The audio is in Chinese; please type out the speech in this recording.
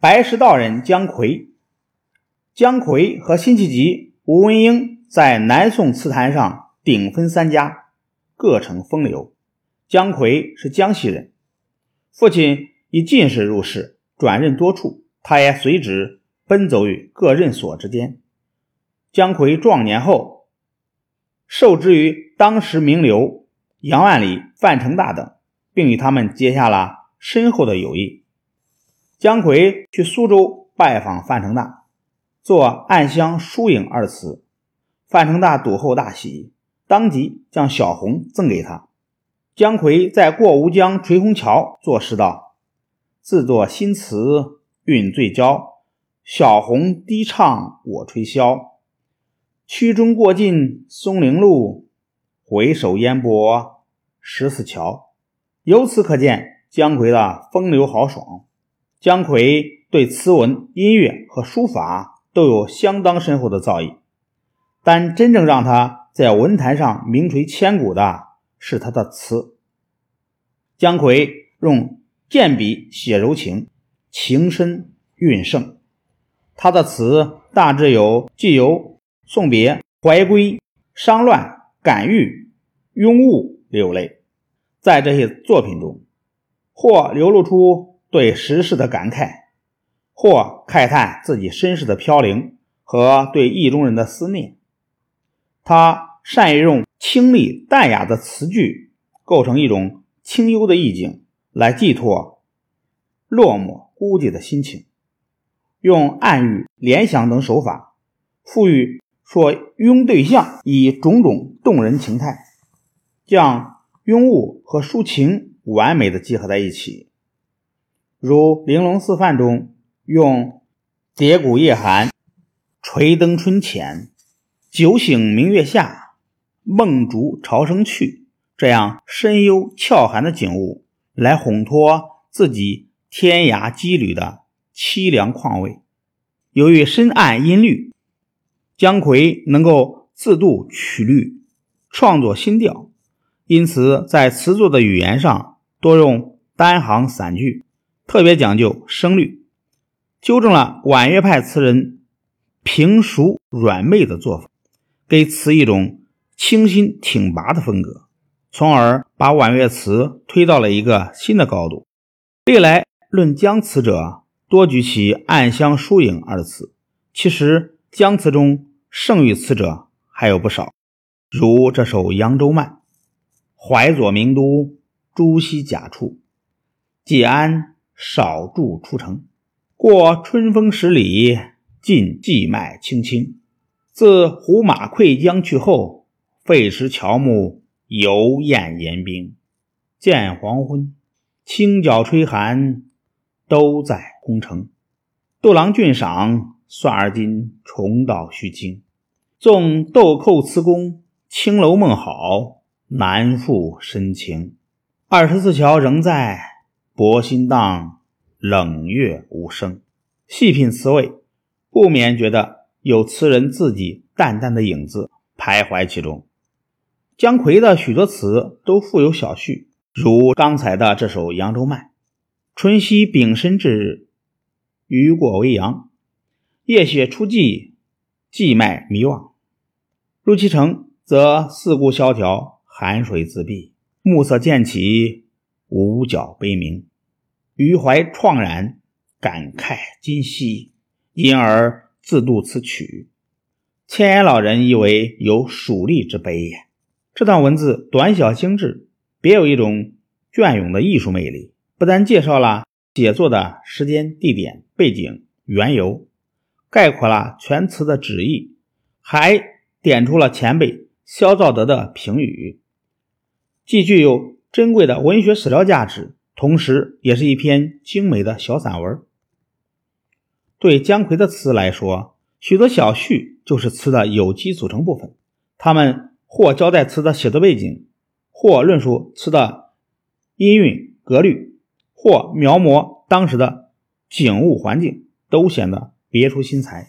白石道人姜夔，姜夔和辛弃疾、吴文英在南宋词坛上顶分三家，各成风流。姜夔是江西人，父亲以进士入仕，转任多处，他也随之奔走于各任所之间。姜夔壮年后，受制于当时名流杨万里、范成大等，并与他们结下了深厚的友谊。姜夔去苏州拜访范成大，作《暗香疏影》二词。范成大睹后大喜，当即将小红赠给他。姜夔在过吴江垂虹桥作诗道：“自作新词韵最娇，小红低唱我吹箫。曲中过尽松陵路，回首烟波十四桥。”由此可见姜夔的风流豪爽。姜夔对词文、音乐和书法都有相当深厚的造诣，但真正让他在文坛上名垂千古的是他的词。姜夔用剑笔写柔情，情深韵盛。他的词大致有寄游、送别、怀归、伤乱、感遇、拥物六类。在这些作品中，或流露出。对时事的感慨，或慨叹自己身世的飘零和对意中人的思念。他善于用清丽淡雅的词句，构成一种清幽的意境，来寄托落寞孤寂的心情。用暗喻、联想等手法，赋予所拥对象以种种动人情态，将拥物和抒情完美的结合在一起。如《玲珑四范》中用“叠谷夜寒，垂灯春浅，酒醒明月下，梦逐潮生去”这样深幽峭寒的景物，来烘托自己天涯羁旅的凄凉况味。由于深谙音律，姜夔能够自度曲律，创作新调，因此在词作的语言上多用单行散句。特别讲究声律，纠正了婉约派词人平熟软媚的作风，给词一种清新挺拔的风格，从而把婉约词推到了一个新的高度。历来论姜词者，多举其“暗香疏影”二词，其实姜词中盛誉词者还有不少，如这首《扬州慢》：“淮左名都朱熹贾处，季安。”少住出城，过春风十里，尽荠麦青青。自胡马溃江去后，废石乔木，犹艳严冰。见黄昏，清角吹寒，都在空城。杜郎俊赏，算而今重蹈虚惊。纵豆蔻词工，青楼梦好，难复深情。二十四桥仍在。薄心荡，冷月无声。细品词味，不免觉得有词人自己淡淡的影子徘徊其中。姜夔的许多词都附有小序，如刚才的这首《扬州慢》：“春夕丙申之日，雨过微扬，夜雪初霁，荠麦迷望。入其城，则四顾萧条，寒水自闭，暮色渐起，五角悲鸣。”余怀怆然，感慨今夕，因而自度此曲。千言老人以为有蜀吏之悲也。这段文字短小精致，别有一种隽永的艺术魅力。不但介绍了写作的时间、地点、背景、缘由，概括了全词的旨意，还点出了前辈萧兆德的评语，既具有珍贵的文学史料价值。同时，也是一篇精美的小散文。对姜夔的词来说，许多小序就是词的有机组成部分，他们或交代词的写作背景，或论述词的音韵格律，或描摹当时的景物环境，都显得别出心裁。